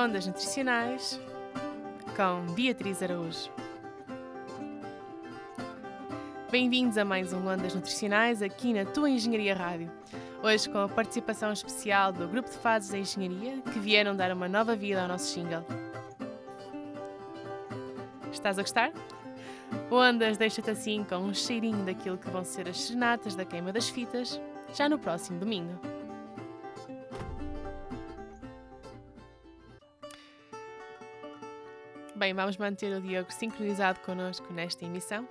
Ondas Nutricionais com Beatriz Araújo. Bem-vindos a mais um Ondas Nutricionais aqui na tua Engenharia Rádio. Hoje com a participação especial do Grupo de Fases da Engenharia que vieram dar uma nova vida ao nosso jingle. Estás a gostar? O Ondas deixa-te assim com um cheirinho daquilo que vão ser as serenatas da queima das fitas já no próximo domingo. Bem, vamos manter o Diogo sincronizado connosco nesta emissão.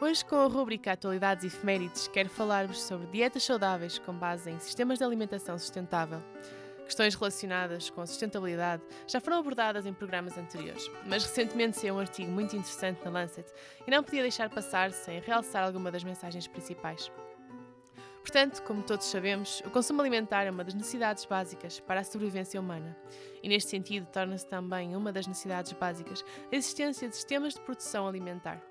Hoje, com a rubrica Atualidades e Efemérides, quero falar-vos sobre dietas saudáveis com base em sistemas de alimentação sustentável. Questões relacionadas com a sustentabilidade já foram abordadas em programas anteriores, mas recentemente saiu um artigo muito interessante na Lancet e não podia deixar passar sem realçar alguma das mensagens principais. Portanto, como todos sabemos, o consumo alimentar é uma das necessidades básicas para a sobrevivência humana. E neste sentido, torna-se também uma das necessidades básicas a existência de sistemas de produção alimentar.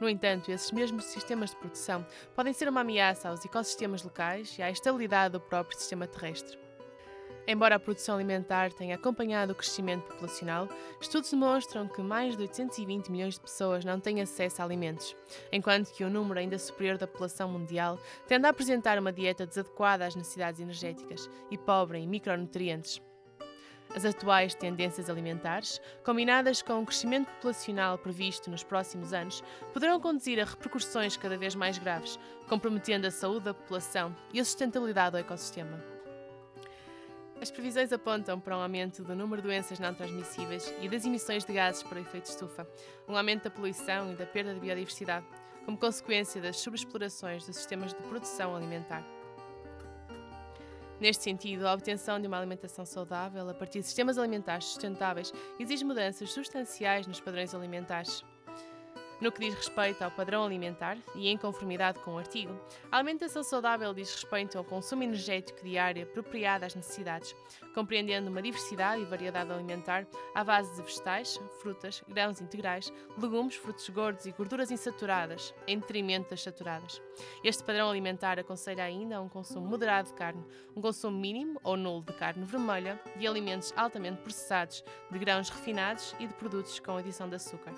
No entanto, esses mesmos sistemas de produção podem ser uma ameaça aos ecossistemas locais e à estabilidade do próprio sistema terrestre. Embora a produção alimentar tenha acompanhado o crescimento populacional, estudos demonstram que mais de 820 milhões de pessoas não têm acesso a alimentos, enquanto que o número ainda superior da população mundial tende a apresentar uma dieta desadequada às necessidades energéticas e pobre em micronutrientes. As atuais tendências alimentares, combinadas com o crescimento populacional previsto nos próximos anos, poderão conduzir a repercussões cada vez mais graves, comprometendo a saúde da população e a sustentabilidade do ecossistema. As previsões apontam para um aumento do número de doenças não transmissíveis e das emissões de gases por efeito estufa, um aumento da poluição e da perda de biodiversidade, como consequência das subexplorações dos sistemas de produção alimentar. Neste sentido, a obtenção de uma alimentação saudável a partir de sistemas alimentares sustentáveis exige mudanças substanciais nos padrões alimentares. No que diz respeito ao padrão alimentar e em conformidade com o artigo, a alimentação saudável diz respeito ao consumo energético diário apropriado às necessidades, compreendendo uma diversidade e variedade alimentar à base de vegetais, frutas, grãos integrais, legumes, frutos gordos e gorduras insaturadas, em detrimento das saturadas. Este padrão alimentar aconselha ainda um consumo moderado de carne, um consumo mínimo ou nulo de carne vermelha, de alimentos altamente processados, de grãos refinados e de produtos com adição de açúcar.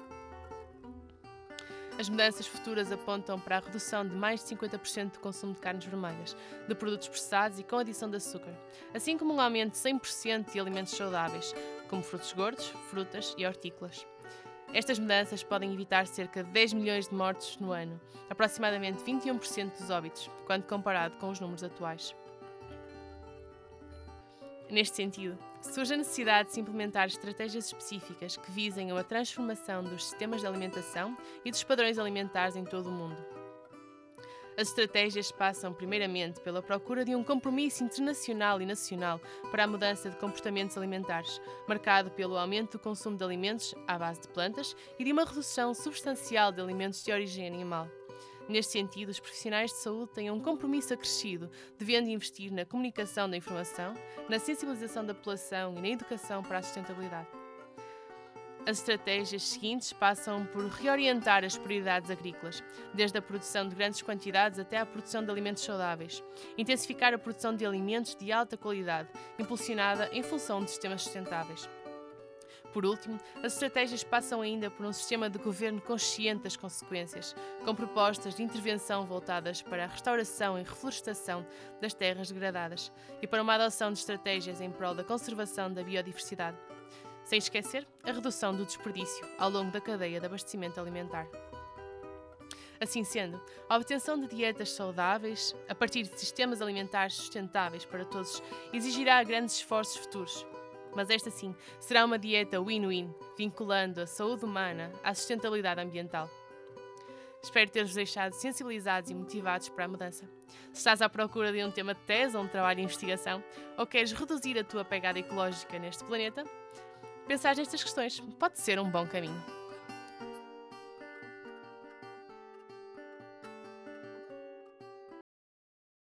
As mudanças futuras apontam para a redução de mais de 50% do consumo de carnes vermelhas, de produtos processados e com adição de açúcar, assim como um aumento de 100% de alimentos saudáveis, como frutos gordos, frutas e hortícolas. Estas mudanças podem evitar cerca de 10 milhões de mortes no ano, aproximadamente 21% dos óbitos, quando comparado com os números atuais. Neste sentido, surge a necessidade de se implementar estratégias específicas que visem a transformação dos sistemas de alimentação e dos padrões alimentares em todo o mundo. As estratégias passam, primeiramente, pela procura de um compromisso internacional e nacional para a mudança de comportamentos alimentares, marcado pelo aumento do consumo de alimentos à base de plantas e de uma redução substancial de alimentos de origem animal. Neste sentido, os profissionais de saúde têm um compromisso acrescido, devendo investir na comunicação da informação, na sensibilização da população e na educação para a sustentabilidade. As estratégias seguintes passam por reorientar as prioridades agrícolas, desde a produção de grandes quantidades até à produção de alimentos saudáveis, intensificar a produção de alimentos de alta qualidade, impulsionada em função de sistemas sustentáveis. Por último, as estratégias passam ainda por um sistema de governo consciente das consequências, com propostas de intervenção voltadas para a restauração e reflorestação das terras degradadas e para uma adoção de estratégias em prol da conservação da biodiversidade. Sem esquecer a redução do desperdício ao longo da cadeia de abastecimento alimentar. Assim sendo, a obtenção de dietas saudáveis, a partir de sistemas alimentares sustentáveis para todos, exigirá grandes esforços futuros, mas esta sim será uma dieta win-win, vinculando a saúde humana à sustentabilidade ambiental. Espero ter-vos deixado sensibilizados e motivados para a mudança. Se estás à procura de um tema de tese ou um trabalho de investigação, ou queres reduzir a tua pegada ecológica neste planeta, pensar nestas questões pode ser um bom caminho.